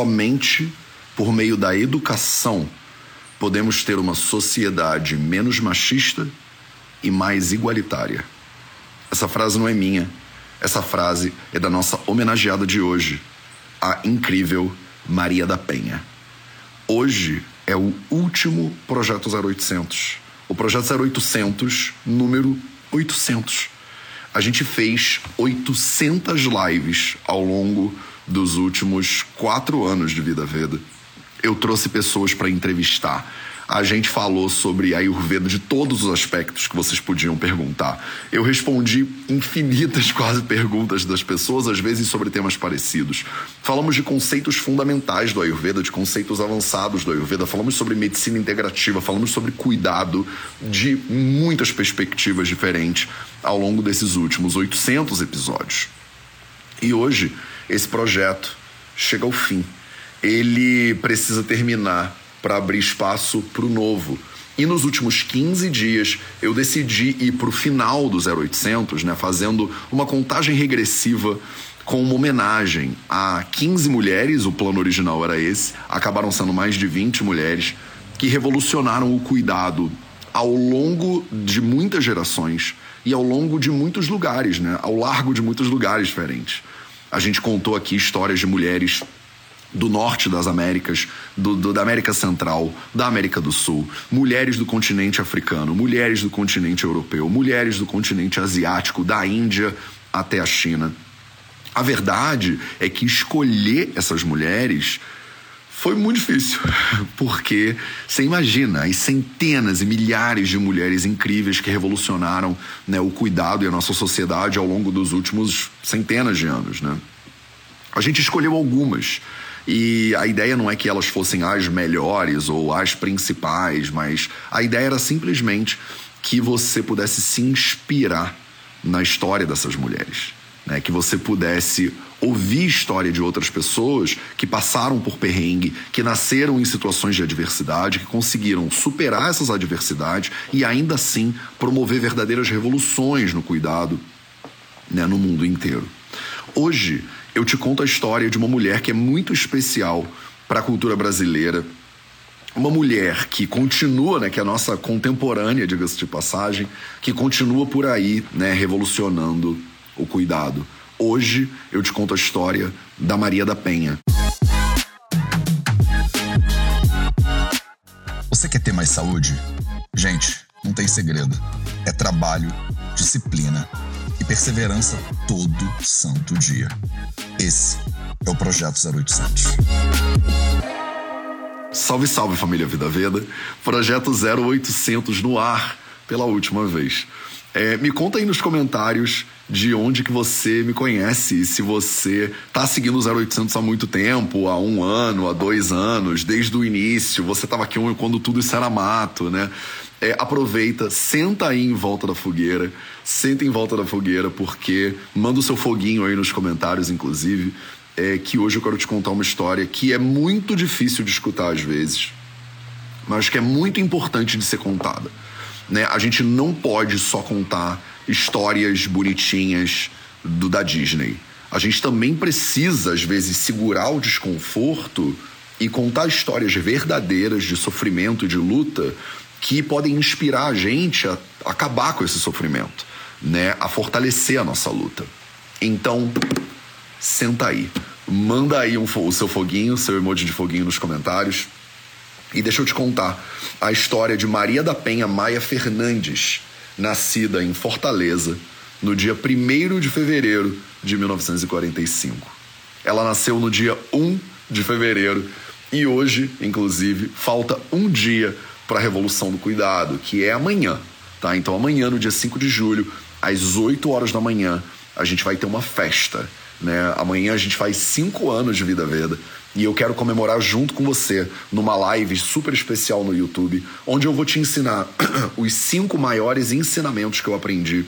somente por meio da educação podemos ter uma sociedade menos machista e mais igualitária. Essa frase não é minha. Essa frase é da nossa homenageada de hoje, a incrível Maria da Penha. Hoje é o último projeto 0800. O projeto 0800, número 800. A gente fez 800 lives ao longo dos últimos quatro anos de Vida Veda. Eu trouxe pessoas para entrevistar a gente falou sobre a Ayurveda de todos os aspectos que vocês podiam perguntar. Eu respondi infinitas quase perguntas das pessoas, às vezes sobre temas parecidos. Falamos de conceitos fundamentais do Ayurveda, de conceitos avançados do Ayurveda, falamos sobre medicina integrativa, falamos sobre cuidado de muitas perspectivas diferentes ao longo desses últimos 800 episódios. E hoje, esse projeto chega ao fim. Ele precisa terminar para abrir espaço para o novo. E nos últimos 15 dias eu decidi ir para o final do 0800, né, fazendo uma contagem regressiva com uma homenagem a 15 mulheres, o plano original era esse, acabaram sendo mais de 20 mulheres que revolucionaram o cuidado ao longo de muitas gerações e ao longo de muitos lugares, né, ao largo de muitos lugares diferentes. A gente contou aqui histórias de mulheres do norte das Américas, do, do, da América Central, da América do Sul, mulheres do continente africano, mulheres do continente europeu, mulheres do continente asiático, da Índia até a China. A verdade é que escolher essas mulheres foi muito difícil, porque você imagina as centenas e milhares de mulheres incríveis que revolucionaram né, o cuidado e a nossa sociedade ao longo dos últimos centenas de anos. Né? A gente escolheu algumas e a ideia não é que elas fossem as melhores ou as principais, mas a ideia era simplesmente que você pudesse se inspirar na história dessas mulheres. Né? Que você pudesse ouvir história de outras pessoas que passaram por perrengue, que nasceram em situações de adversidade, que conseguiram superar essas adversidades e ainda assim promover verdadeiras revoluções no cuidado né, no mundo inteiro. Hoje, eu te conto a história de uma mulher que é muito especial para a cultura brasileira. Uma mulher que continua, né, que é a nossa contemporânea, diga-se de passagem, que continua por aí, né, revolucionando o cuidado. Hoje eu te conto a história da Maria da Penha. Você quer ter mais saúde? Gente, não tem segredo. É trabalho, disciplina e perseverança todo santo dia. Esse é o Projeto 0800. Salve, salve família Vida Veda. Projeto 0800 no ar pela última vez. É, me conta aí nos comentários de onde que você me conhece, se você tá seguindo o 0800 há muito tempo, há um ano, há dois anos, desde o início, você estava aqui quando tudo isso era mato, né? É, aproveita, senta aí em volta da fogueira, senta em volta da fogueira, porque manda o seu foguinho aí nos comentários, inclusive, é, que hoje eu quero te contar uma história que é muito difícil de escutar às vezes, mas que é muito importante de ser contada. Né? A gente não pode só contar histórias bonitinhas do da Disney. A gente também precisa, às vezes, segurar o desconforto e contar histórias verdadeiras de sofrimento, de luta, que podem inspirar a gente a acabar com esse sofrimento, né? A fortalecer a nossa luta. Então, senta aí. Manda aí um, o seu foguinho, seu emoji de foguinho nos comentários. E deixa eu te contar a história de Maria da Penha Maia Fernandes, nascida em Fortaleza no dia 1 de fevereiro de 1945. Ela nasceu no dia 1 de fevereiro e hoje, inclusive, falta um dia para a Revolução do Cuidado, que é amanhã, tá? Então amanhã, no dia 5 de julho, às 8 horas da manhã, a gente vai ter uma festa, né? Amanhã a gente faz cinco anos de Vida Veda e eu quero comemorar junto com você numa live super especial no YouTube, onde eu vou te ensinar os cinco maiores ensinamentos que eu aprendi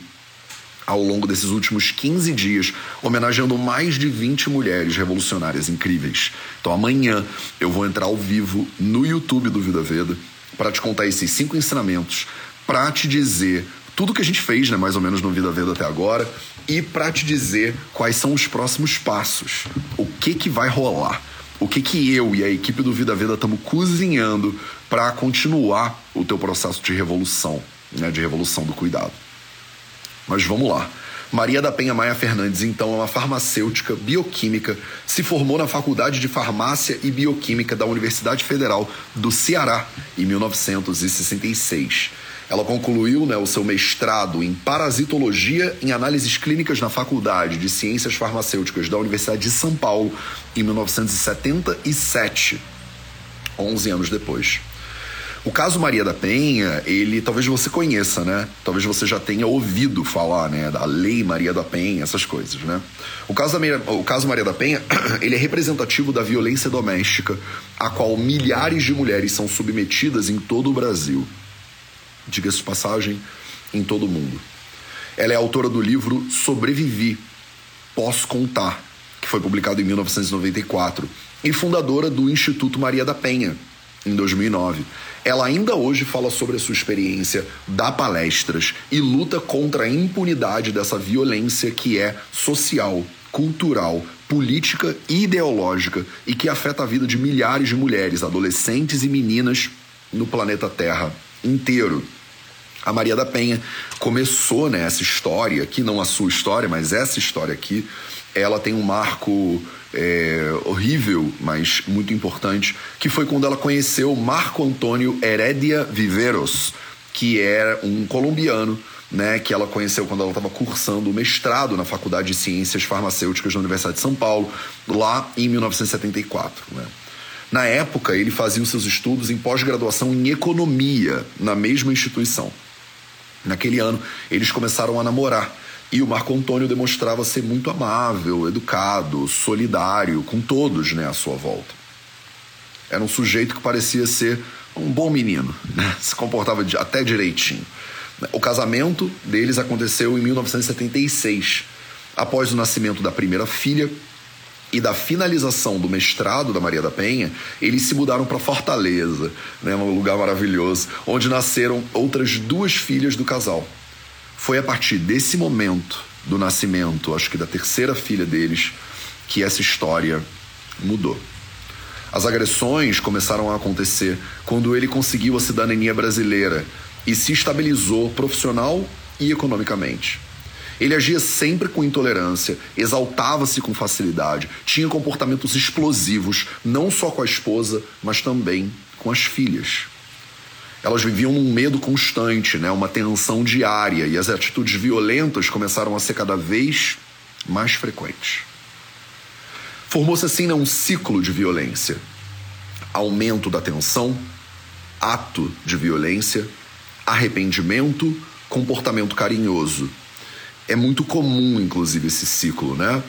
ao longo desses últimos 15 dias, homenageando mais de 20 mulheres revolucionárias incríveis. Então amanhã eu vou entrar ao vivo no YouTube do Vida Veda para te contar esses cinco ensinamentos, para te dizer tudo que a gente fez, né, mais ou menos no Vida Veda até agora, e para te dizer quais são os próximos passos, o que que vai rolar o que que eu e a equipe do Vida Veda estamos cozinhando para continuar o teu processo de revolução, né, de revolução do cuidado. Mas vamos lá. Maria da Penha Maia Fernandes, então, é uma farmacêutica bioquímica, se formou na Faculdade de Farmácia e Bioquímica da Universidade Federal do Ceará em 1966. Ela concluiu né, o seu mestrado em parasitologia em análises clínicas na Faculdade de Ciências Farmacêuticas da Universidade de São Paulo em 1977, 11 anos depois. O caso Maria da Penha, ele talvez você conheça, né? Talvez você já tenha ouvido falar, né? Da Lei Maria da Penha, essas coisas, né? O caso, da, o caso Maria da Penha, ele é representativo da violência doméstica a qual milhares de mulheres são submetidas em todo o Brasil. Diga-se de passagem, em todo o mundo. Ela é autora do livro Sobrevivi, Posso Contar, que foi publicado em 1994, e fundadora do Instituto Maria da Penha, em 2009. Ela ainda hoje fala sobre a sua experiência, dá palestras e luta contra a impunidade dessa violência que é social, cultural, política e ideológica e que afeta a vida de milhares de mulheres, adolescentes e meninas no planeta Terra inteiro. A Maria da Penha começou né, essa história, que não a sua história, mas essa história aqui, ela tem um marco é, horrível, mas muito importante, que foi quando ela conheceu Marco Antônio Heredia Viveros, que era um colombiano, né, que ela conheceu quando ela estava cursando o mestrado na Faculdade de Ciências Farmacêuticas da Universidade de São Paulo, lá em 1974. Né. Na época, ele fazia os seus estudos em pós-graduação em economia na mesma instituição. Naquele ano, eles começaram a namorar e o Marco Antônio demonstrava ser muito amável, educado, solidário com todos né, à sua volta. Era um sujeito que parecia ser um bom menino, né? se comportava até direitinho. O casamento deles aconteceu em 1976, após o nascimento da primeira filha e da finalização do mestrado da Maria da Penha, eles se mudaram para Fortaleza, né, um lugar maravilhoso, onde nasceram outras duas filhas do casal. Foi a partir desse momento do nascimento, acho que da terceira filha deles, que essa história mudou. As agressões começaram a acontecer quando ele conseguiu a cidadania brasileira e se estabilizou profissional e economicamente. Ele agia sempre com intolerância, exaltava-se com facilidade, tinha comportamentos explosivos, não só com a esposa, mas também com as filhas elas viviam num medo constante, né? uma tensão diária, e as atitudes violentas começaram a ser cada vez mais frequentes. Formou-se assim né, um ciclo de violência. Aumento da tensão, ato de violência, arrependimento, comportamento carinhoso. É muito comum, inclusive, esse ciclo, né?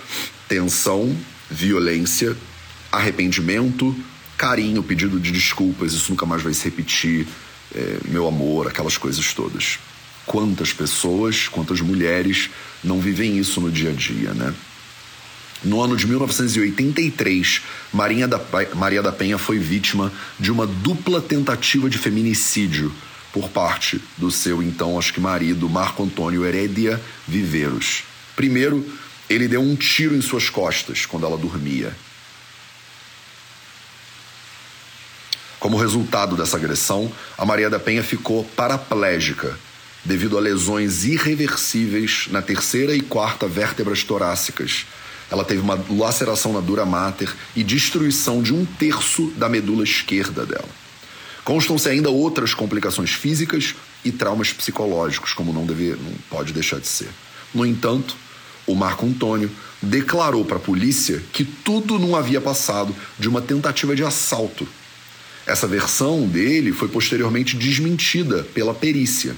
Tensão, violência, arrependimento, carinho, pedido de desculpas, isso nunca mais vai se repetir, é, meu amor, aquelas coisas todas. Quantas pessoas, quantas mulheres não vivem isso no dia a dia, né? No ano de 1983, Maria da, Maria da Penha foi vítima de uma dupla tentativa de feminicídio por parte do seu então, acho que marido, Marco Antônio Heredia Viveiros. Primeiro, ele deu um tiro em suas costas quando ela dormia. Como resultado dessa agressão, a Maria da Penha ficou paraplégica devido a lesões irreversíveis na terceira e quarta vértebras torácicas. Ela teve uma laceração na dura mater e destruição de um terço da medula esquerda dela. Constam-se ainda outras complicações físicas e traumas psicológicos, como não, deve, não pode deixar de ser. No entanto, o Marco Antônio declarou para a polícia que tudo não havia passado de uma tentativa de assalto essa versão dele foi posteriormente desmentida pela perícia.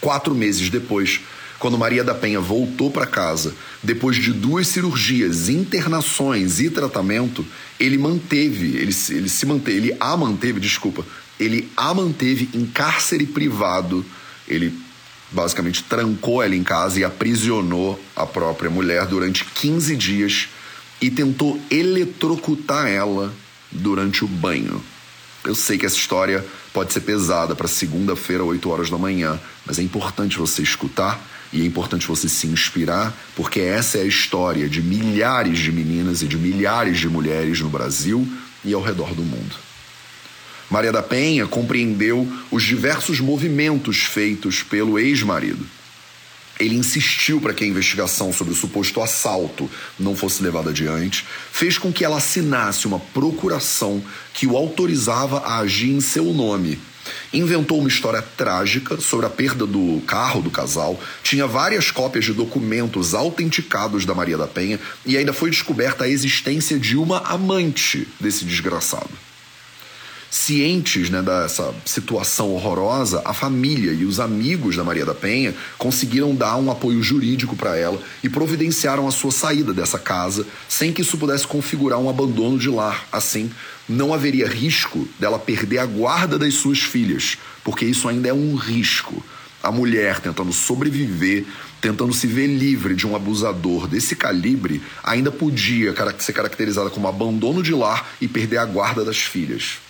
Quatro meses depois, quando Maria da Penha voltou para casa, depois de duas cirurgias, internações e tratamento, ele manteve, ele, ele se manteve, ele a manteve, desculpa, ele a manteve em cárcere privado. Ele basicamente trancou ela em casa e aprisionou a própria mulher durante 15 dias e tentou eletrocutar ela durante o banho Eu sei que essa história pode ser pesada para segunda-feira, 8 horas da manhã, mas é importante você escutar e é importante você se inspirar, porque essa é a história de milhares de meninas e de milhares de mulheres no Brasil e ao redor do mundo. Maria da Penha compreendeu os diversos movimentos feitos pelo ex-marido. Ele insistiu para que a investigação sobre o suposto assalto não fosse levada adiante, fez com que ela assinasse uma procuração que o autorizava a agir em seu nome. Inventou uma história trágica sobre a perda do carro do casal, tinha várias cópias de documentos autenticados da Maria da Penha e ainda foi descoberta a existência de uma amante desse desgraçado. Cientes né, dessa situação horrorosa, a família e os amigos da Maria da Penha conseguiram dar um apoio jurídico para ela e providenciaram a sua saída dessa casa sem que isso pudesse configurar um abandono de lar. Assim, não haveria risco dela perder a guarda das suas filhas, porque isso ainda é um risco. A mulher tentando sobreviver, tentando se ver livre de um abusador desse calibre, ainda podia ser caracterizada como abandono de lar e perder a guarda das filhas.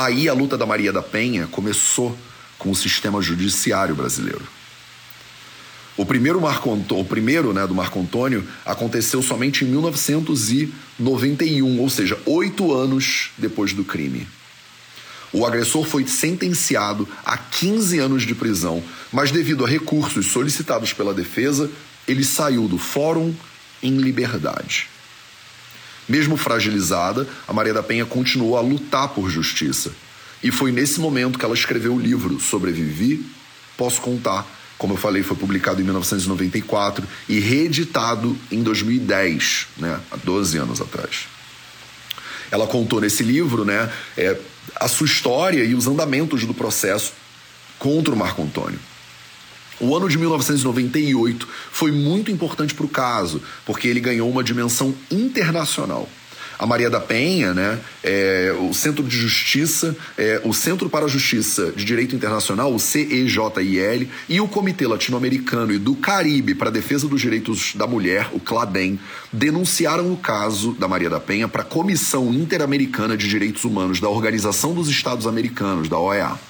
Aí a luta da Maria da Penha começou com o sistema judiciário brasileiro. O primeiro, Marco o primeiro né, do Marco Antônio aconteceu somente em 1991, ou seja, oito anos depois do crime. O agressor foi sentenciado a 15 anos de prisão, mas devido a recursos solicitados pela defesa, ele saiu do fórum em liberdade. Mesmo fragilizada, a Maria da Penha continuou a lutar por justiça. E foi nesse momento que ela escreveu o livro Sobrevivi, Posso Contar. Como eu falei, foi publicado em 1994 e reeditado em 2010, né, há 12 anos atrás. Ela contou nesse livro né, é, a sua história e os andamentos do processo contra o Marco Antônio. O ano de 1998 foi muito importante para o caso, porque ele ganhou uma dimensão internacional. A Maria da Penha, né, é, o Centro de Justiça, é, o Centro para a Justiça de Direito Internacional, o CEJIL, e o Comitê Latino-Americano e do Caribe para a Defesa dos Direitos da Mulher, o CLADEM, denunciaram o caso da Maria da Penha para a Comissão Interamericana de Direitos Humanos da Organização dos Estados Americanos, da OEA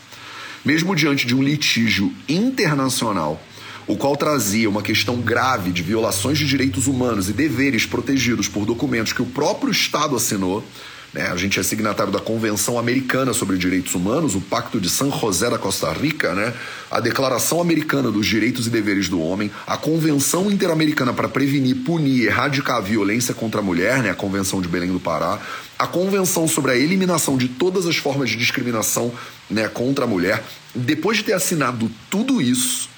mesmo diante de um litígio internacional, o qual trazia uma questão grave de violações de direitos humanos e deveres protegidos por documentos que o próprio Estado assinou. Né? A gente é signatário da Convenção Americana sobre Direitos Humanos, o Pacto de San José da Costa Rica, né? a Declaração Americana dos Direitos e Deveres do Homem, a Convenção Interamericana para Prevenir, Punir e Erradicar a Violência contra a Mulher, né? a Convenção de Belém do Pará, a Convenção sobre a Eliminação de Todas as Formas de Discriminação né, contra a Mulher, depois de ter assinado tudo isso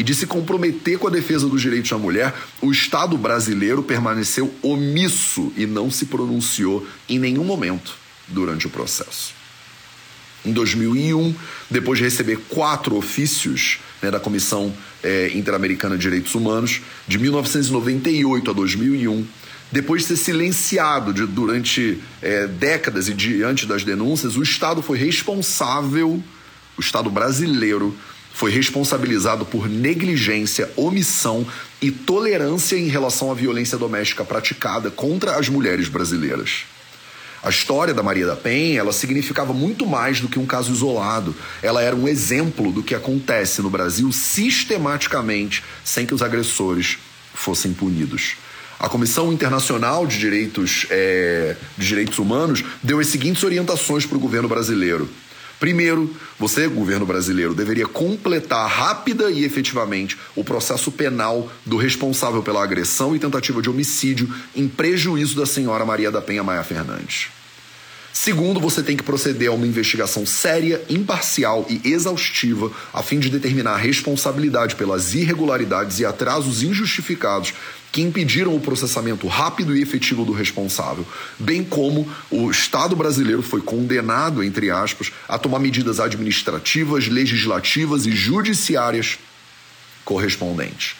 e de se comprometer com a defesa dos direitos da mulher, o Estado brasileiro permaneceu omisso e não se pronunciou em nenhum momento durante o processo. Em 2001, depois de receber quatro ofícios né, da Comissão é, Interamericana de Direitos Humanos, de 1998 a 2001, depois de ser silenciado de, durante é, décadas e diante das denúncias, o Estado foi responsável, o Estado brasileiro foi responsabilizado por negligência, omissão e tolerância em relação à violência doméstica praticada contra as mulheres brasileiras. A história da Maria da Penha, ela significava muito mais do que um caso isolado. Ela era um exemplo do que acontece no Brasil sistematicamente, sem que os agressores fossem punidos. A Comissão Internacional de Direitos, é, de Direitos Humanos deu as seguintes orientações para o governo brasileiro. Primeiro, você, governo brasileiro, deveria completar rápida e efetivamente o processo penal do responsável pela agressão e tentativa de homicídio em prejuízo da senhora Maria da Penha Maia Fernandes. Segundo, você tem que proceder a uma investigação séria, imparcial e exaustiva a fim de determinar a responsabilidade pelas irregularidades e atrasos injustificados que impediram o processamento rápido e efetivo do responsável, bem como o Estado brasileiro foi condenado, entre aspas, a tomar medidas administrativas, legislativas e judiciárias correspondentes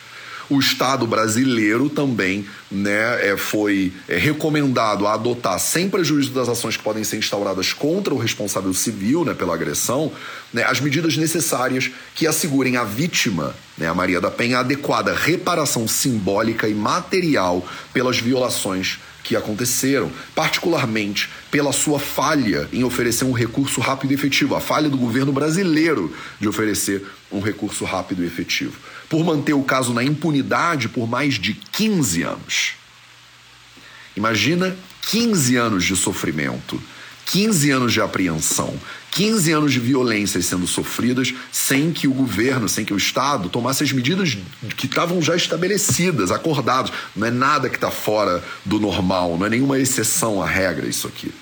o Estado brasileiro também né, é, foi é, recomendado a adotar, sem prejuízo das ações que podem ser instauradas contra o responsável civil né, pela agressão, né, as medidas necessárias que assegurem à vítima, né, a Maria da Penha, a adequada reparação simbólica e material pelas violações que aconteceram, particularmente pela sua falha em oferecer um recurso rápido e efetivo, a falha do governo brasileiro de oferecer um recurso rápido e efetivo, por manter o caso na impunidade por mais de 15 anos. Imagina 15 anos de sofrimento, 15 anos de apreensão, 15 anos de violências sendo sofridas sem que o governo, sem que o Estado tomasse as medidas que estavam já estabelecidas, acordadas. Não é nada que está fora do normal, não é nenhuma exceção à regra isso aqui.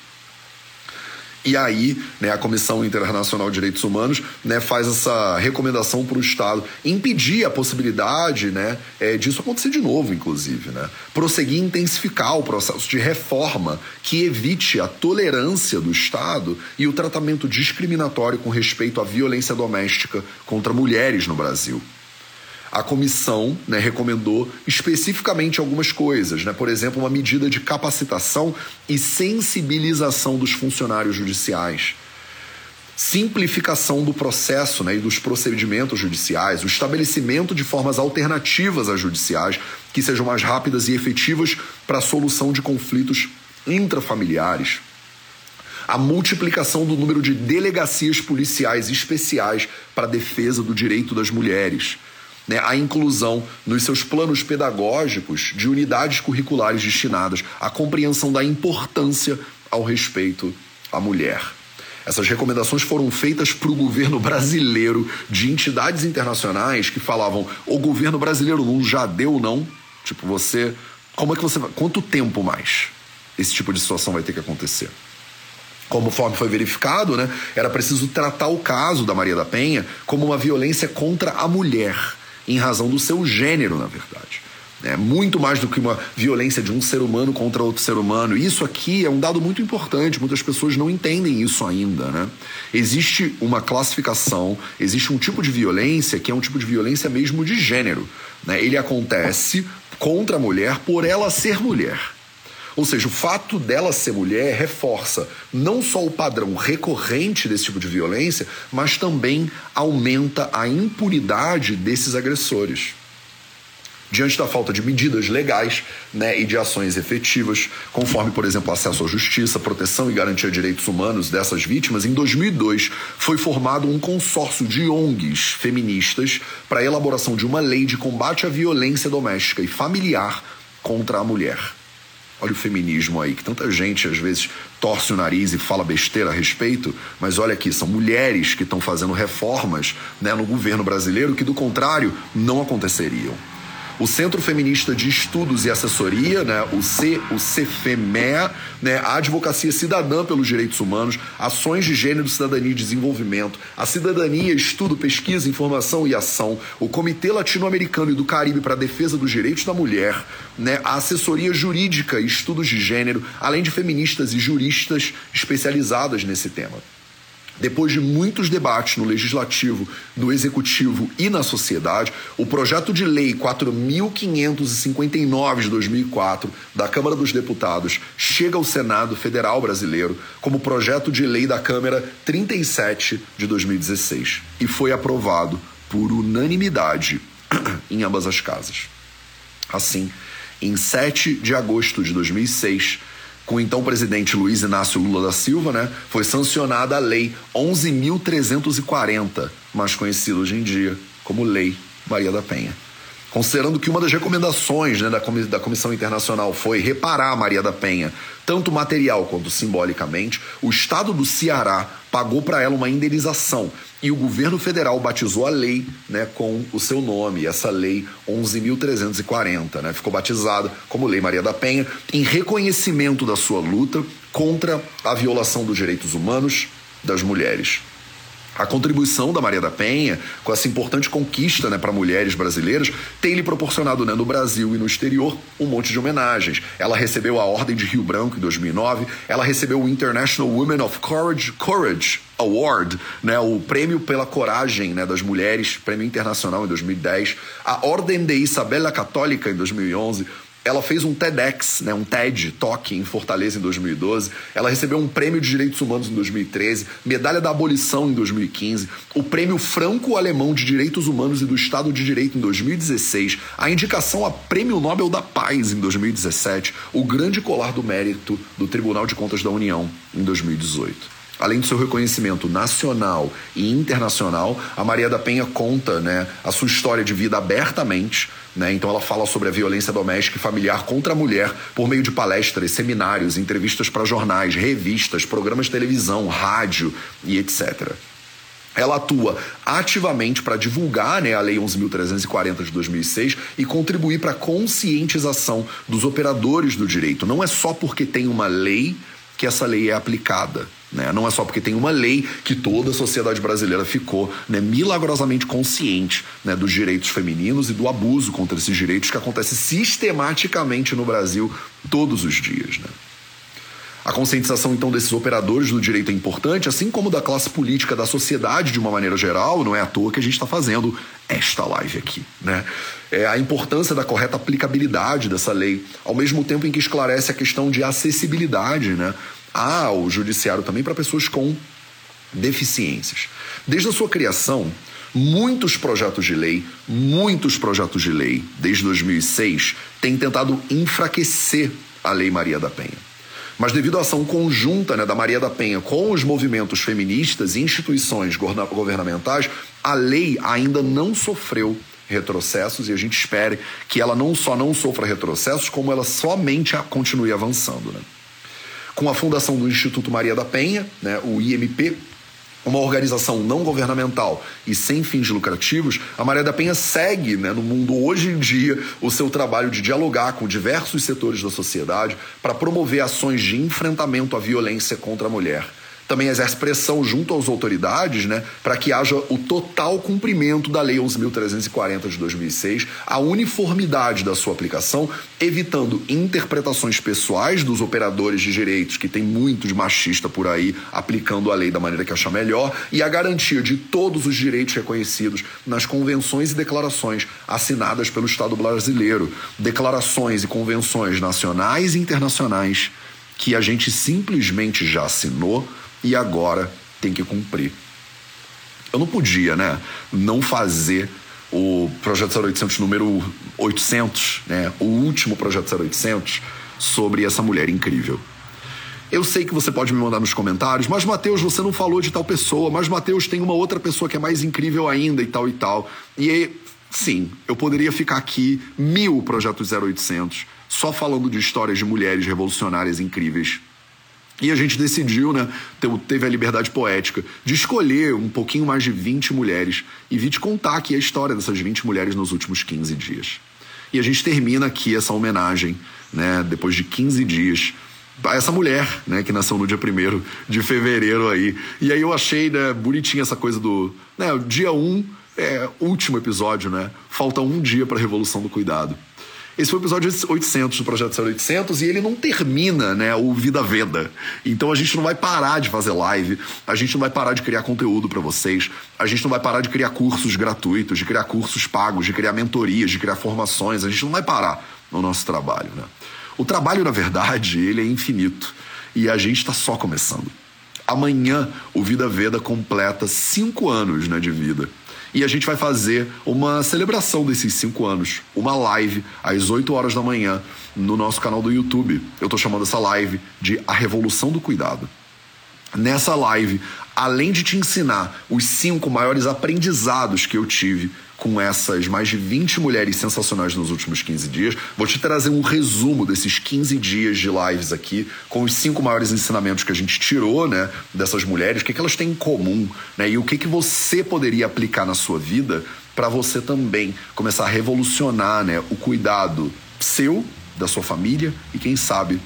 E aí, né, a Comissão Internacional de Direitos Humanos né, faz essa recomendação para o Estado impedir a possibilidade né, é, disso acontecer de novo, inclusive. Né? Prosseguir intensificar o processo de reforma que evite a tolerância do Estado e o tratamento discriminatório com respeito à violência doméstica contra mulheres no Brasil a comissão né, recomendou especificamente algumas coisas, né? por exemplo, uma medida de capacitação e sensibilização dos funcionários judiciais, simplificação do processo né, e dos procedimentos judiciais, o estabelecimento de formas alternativas às judiciais que sejam mais rápidas e efetivas para a solução de conflitos intrafamiliares. A multiplicação do número de delegacias policiais especiais para a defesa do direito das mulheres, né, a inclusão nos seus planos pedagógicos de unidades curriculares destinadas à compreensão da importância ao respeito à mulher. Essas recomendações foram feitas para o governo brasileiro de entidades internacionais que falavam: o governo brasileiro não já deu, não? Tipo, você. Como é que você. Quanto tempo mais esse tipo de situação vai ter que acontecer? Conforme foi verificado, né, era preciso tratar o caso da Maria da Penha como uma violência contra a mulher em razão do seu gênero, na verdade. É muito mais do que uma violência de um ser humano contra outro ser humano. Isso aqui é um dado muito importante, muitas pessoas não entendem isso ainda. Né? Existe uma classificação, existe um tipo de violência que é um tipo de violência mesmo de gênero. Né? Ele acontece contra a mulher por ela ser mulher. Ou seja, o fato dela ser mulher reforça não só o padrão recorrente desse tipo de violência, mas também aumenta a impunidade desses agressores. Diante da falta de medidas legais né, e de ações efetivas, conforme, por exemplo, acesso à justiça, proteção e garantia de direitos humanos dessas vítimas, em 2002 foi formado um consórcio de ONGs feministas para a elaboração de uma lei de combate à violência doméstica e familiar contra a mulher. Olha o feminismo aí, que tanta gente às vezes torce o nariz e fala besteira a respeito, mas olha aqui, são mulheres que estão fazendo reformas né, no governo brasileiro que, do contrário, não aconteceriam o Centro Feminista de Estudos e Assessoria, né, o, C, o CFEMEA, né, a Advocacia Cidadã pelos Direitos Humanos, Ações de Gênero, Cidadania e Desenvolvimento, a Cidadania, Estudo, Pesquisa, Informação e Ação, o Comitê Latino-Americano e do Caribe para a Defesa dos Direitos da Mulher, né, a Assessoria Jurídica e Estudos de Gênero, além de feministas e juristas especializadas nesse tema. Depois de muitos debates no legislativo, no executivo e na sociedade, o projeto de lei 4559 de 2004 da Câmara dos Deputados chega ao Senado Federal Brasileiro como projeto de lei da Câmara 37 de 2016 e foi aprovado por unanimidade em ambas as casas. Assim, em 7 de agosto de 2006, com o então presidente Luiz Inácio Lula da Silva, né, foi sancionada a Lei 11.340, mais conhecida hoje em dia como Lei Maria da Penha. Considerando que uma das recomendações né, da, da Comissão Internacional foi reparar a Maria da Penha, tanto material quanto simbolicamente, o Estado do Ceará pagou para ela uma indenização e o governo federal batizou a lei né, com o seu nome, essa lei 11.340, né, ficou batizada como Lei Maria da Penha, em reconhecimento da sua luta contra a violação dos direitos humanos das mulheres. A contribuição da Maria da Penha com essa importante conquista né, para mulheres brasileiras tem lhe proporcionado né, no Brasil e no exterior um monte de homenagens. Ela recebeu a Ordem de Rio Branco em 2009, ela recebeu o International Women of Courage, Courage Award, né, o prêmio pela coragem né, das mulheres, prêmio internacional em 2010, a Ordem de Isabela Católica em 2011, ela fez um TEDx, né, um TED Talk em Fortaleza em 2012. Ela recebeu um prêmio de direitos humanos em 2013, medalha da abolição em 2015, o prêmio franco-alemão de direitos humanos e do Estado de Direito em 2016, a indicação a Prêmio Nobel da Paz em 2017, o grande colar do mérito do Tribunal de Contas da União em 2018 além do seu reconhecimento nacional e internacional, a Maria da Penha conta né, a sua história de vida abertamente. Né? Então, ela fala sobre a violência doméstica e familiar contra a mulher por meio de palestras, seminários, entrevistas para jornais, revistas, programas de televisão, rádio e etc. Ela atua ativamente para divulgar né, a Lei 11.340 de 2006 e contribuir para a conscientização dos operadores do direito. Não é só porque tem uma lei que essa lei é aplicada. Né? Não é só porque tem uma lei que toda a sociedade brasileira ficou né, milagrosamente consciente né, dos direitos femininos e do abuso contra esses direitos que acontece sistematicamente no Brasil todos os dias. Né? A conscientização, então, desses operadores do direito é importante, assim como da classe política, da sociedade de uma maneira geral, não é à toa que a gente está fazendo esta live aqui. Né? É a importância da correta aplicabilidade dessa lei, ao mesmo tempo em que esclarece a questão de acessibilidade né, ao judiciário também para pessoas com deficiências. Desde a sua criação, muitos projetos de lei, muitos projetos de lei, desde 2006, têm tentado enfraquecer a Lei Maria da Penha. Mas devido à ação conjunta né, da Maria da Penha com os movimentos feministas e instituições governamentais, a lei ainda não sofreu retrocessos e a gente espere que ela não só não sofra retrocessos, como ela somente continue avançando. Né? Com a fundação do Instituto Maria da Penha, né, o IMP, uma organização não governamental e sem fins lucrativos, a Maria da Penha segue né, no mundo hoje em dia o seu trabalho de dialogar com diversos setores da sociedade para promover ações de enfrentamento à violência contra a mulher também exerce pressão junto às autoridades né, para que haja o total cumprimento da Lei 11.340 de 2006, a uniformidade da sua aplicação, evitando interpretações pessoais dos operadores de direitos, que tem muito de machista por aí aplicando a lei da maneira que achar melhor, e a garantia de todos os direitos reconhecidos nas convenções e declarações assinadas pelo Estado brasileiro, declarações e convenções nacionais e internacionais que a gente simplesmente já assinou e agora tem que cumprir. Eu não podia, né, não fazer o projeto 0800 número 800, né, o último projeto 0800 sobre essa mulher incrível. Eu sei que você pode me mandar nos comentários, mas Mateus, você não falou de tal pessoa, mas Mateus tem uma outra pessoa que é mais incrível ainda e tal e tal. E aí, sim, eu poderia ficar aqui mil projetos 0800 só falando de histórias de mulheres revolucionárias incríveis e a gente decidiu, né, teve a liberdade poética de escolher um pouquinho mais de 20 mulheres e vir te contar aqui a história dessas 20 mulheres nos últimos 15 dias. E a gente termina aqui essa homenagem, né, depois de 15 dias, a essa mulher, né, que nasceu no dia 1 de fevereiro aí. E aí eu achei, né, bonitinha essa coisa do, né, dia 1, é, último episódio, né, falta um dia para a Revolução do Cuidado. Esse foi o episódio 800 do Projeto 0800 e ele não termina, né, o Vida Veda. Então a gente não vai parar de fazer live, a gente não vai parar de criar conteúdo para vocês, a gente não vai parar de criar cursos gratuitos, de criar cursos pagos, de criar mentorias, de criar formações, a gente não vai parar no nosso trabalho, né? O trabalho, na verdade, ele é infinito e a gente está só começando. Amanhã o Vida Veda completa cinco anos né, de vida. E a gente vai fazer uma celebração desses cinco anos, uma live às 8 horas da manhã no nosso canal do YouTube. Eu estou chamando essa live de A Revolução do Cuidado. Nessa live, além de te ensinar os cinco maiores aprendizados que eu tive com essas mais de 20 mulheres sensacionais nos últimos 15 dias. Vou te trazer um resumo desses 15 dias de lives aqui, com os cinco maiores ensinamentos que a gente tirou, né, dessas mulheres, o que, que elas têm em comum, né, e o que, que você poderia aplicar na sua vida para você também começar a revolucionar, né, o cuidado seu, da sua família e quem sabe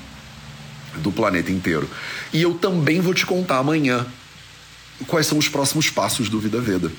do planeta inteiro. E eu também vou te contar amanhã quais são os próximos passos do Vida Veda.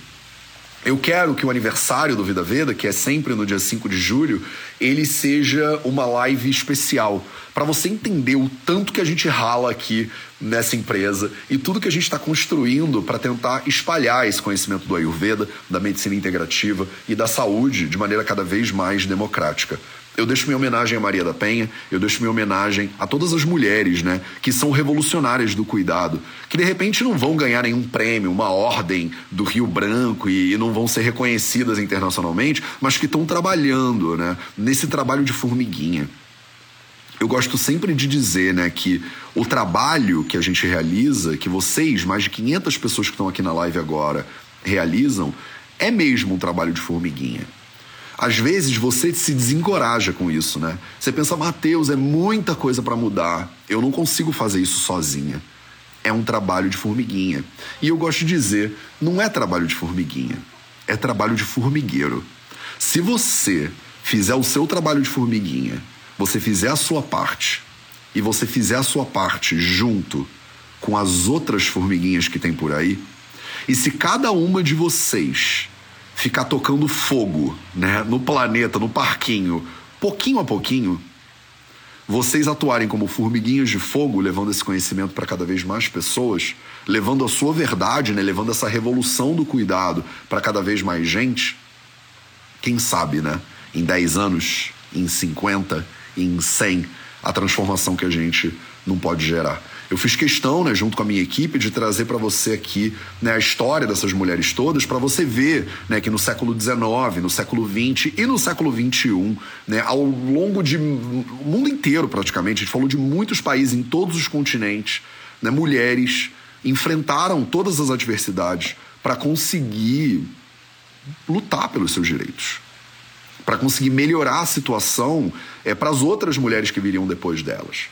Eu quero que o aniversário do Vida Veda, que é sempre no dia 5 de julho, ele seja uma live especial. Para você entender o tanto que a gente rala aqui nessa empresa e tudo que a gente está construindo para tentar espalhar esse conhecimento do Ayurveda, da medicina integrativa e da saúde de maneira cada vez mais democrática. Eu deixo minha homenagem a Maria da Penha, eu deixo minha homenagem a todas as mulheres, né, que são revolucionárias do cuidado, que de repente não vão ganhar nenhum prêmio, uma ordem do Rio Branco e, e não vão ser reconhecidas internacionalmente, mas que estão trabalhando, né, nesse trabalho de formiguinha. Eu gosto sempre de dizer, né, que o trabalho que a gente realiza, que vocês, mais de 500 pessoas que estão aqui na live agora, realizam, é mesmo um trabalho de formiguinha. Às vezes você se desencoraja com isso, né? Você pensa, Mateus, é muita coisa para mudar. Eu não consigo fazer isso sozinha. É um trabalho de formiguinha. E eu gosto de dizer, não é trabalho de formiguinha, é trabalho de formigueiro. Se você fizer o seu trabalho de formiguinha, você fizer a sua parte e você fizer a sua parte junto com as outras formiguinhas que tem por aí, e se cada uma de vocês ficar tocando fogo, né, no planeta, no parquinho, pouquinho a pouquinho, vocês atuarem como formiguinhas de fogo, levando esse conhecimento para cada vez mais pessoas, levando a sua verdade, né, levando essa revolução do cuidado para cada vez mais gente, quem sabe, né, em 10 anos, em 50, em 100, a transformação que a gente não pode gerar. Eu fiz questão, né, junto com a minha equipe, de trazer para você aqui né, a história dessas mulheres todas, para você ver né, que no século XIX, no século XX e no século XXI, né, ao longo de o mundo inteiro praticamente, a gente falou de muitos países em todos os continentes, né, mulheres enfrentaram todas as adversidades para conseguir lutar pelos seus direitos, para conseguir melhorar a situação é, para as outras mulheres que viriam depois delas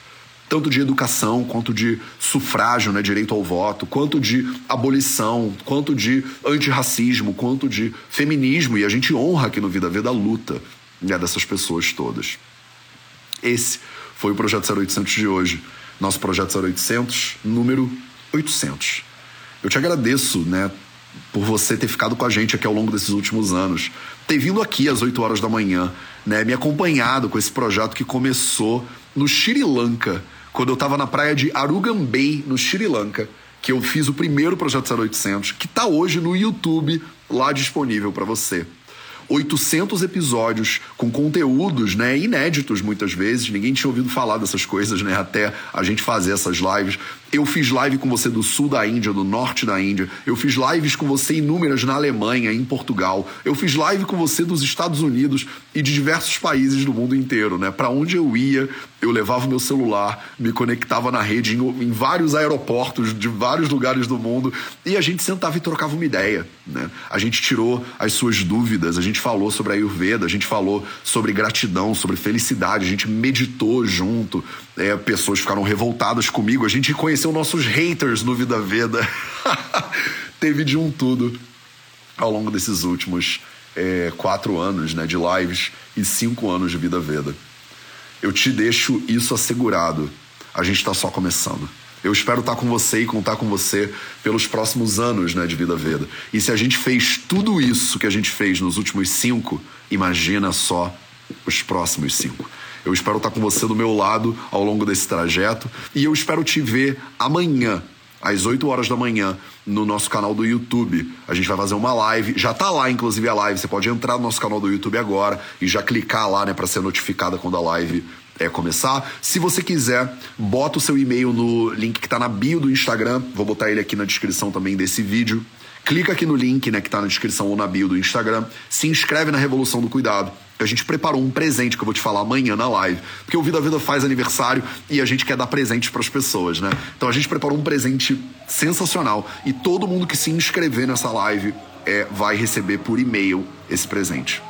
tanto de educação, quanto de sufrágio, né, direito ao voto, quanto de abolição, quanto de antirracismo, quanto de feminismo. E a gente honra aqui no Vida Vida a luta né, dessas pessoas todas. Esse foi o Projeto 0800 de hoje. Nosso Projeto 0800, número 800. Eu te agradeço, né, por você ter ficado com a gente aqui ao longo desses últimos anos, ter vindo aqui às 8 horas da manhã, né, me acompanhado com esse projeto que começou no Sri Lanka, quando eu estava na praia de Arugambei, no Sri Lanka, que eu fiz o primeiro projeto 0800, que está hoje no YouTube lá disponível para você. 800 episódios com conteúdos, né, inéditos muitas vezes. Ninguém tinha ouvido falar dessas coisas, né, até a gente fazer essas lives. Eu fiz live com você do sul da Índia, do norte da Índia. Eu fiz lives com você inúmeras na Alemanha, em Portugal. Eu fiz live com você dos Estados Unidos e de diversos países do mundo inteiro, né? Para onde eu ia, eu levava o meu celular, me conectava na rede em, em, vários aeroportos de vários lugares do mundo e a gente sentava e trocava uma ideia, né? A gente tirou as suas dúvidas, a gente falou sobre a Ayurveda, a gente falou sobre gratidão, sobre felicidade, a gente meditou junto. É, pessoas ficaram revoltadas comigo, a gente conheceu nossos haters no Vida Veda. Teve de um tudo ao longo desses últimos é, quatro anos né, de lives e cinco anos de Vida Veda. Eu te deixo isso assegurado. A gente está só começando. Eu espero estar com você e contar com você pelos próximos anos né, de Vida Veda. E se a gente fez tudo isso que a gente fez nos últimos cinco, imagina só os próximos cinco. Eu espero estar com você do meu lado ao longo desse trajeto e eu espero te ver amanhã, às 8 horas da manhã, no nosso canal do YouTube. A gente vai fazer uma live, já tá lá inclusive a live, você pode entrar no nosso canal do YouTube agora e já clicar lá, né, para ser notificada quando a live é, começar. Se você quiser, bota o seu e-mail no link que está na bio do Instagram. Vou botar ele aqui na descrição também desse vídeo. Clica aqui no link, né, que está na descrição ou na bio do Instagram. Se inscreve na Revolução do Cuidado. A gente preparou um presente que eu vou te falar amanhã na live. Porque o Vida Vida faz aniversário e a gente quer dar presentes para as pessoas, né? Então a gente preparou um presente sensacional e todo mundo que se inscrever nessa live é, vai receber por e-mail esse presente.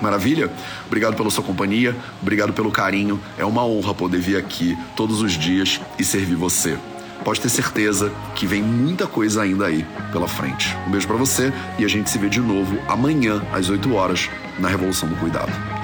Maravilha? Obrigado pela sua companhia, obrigado pelo carinho. É uma honra poder vir aqui todos os dias e servir você. Pode ter certeza que vem muita coisa ainda aí pela frente. Um beijo para você e a gente se vê de novo amanhã às 8 horas na Revolução do Cuidado.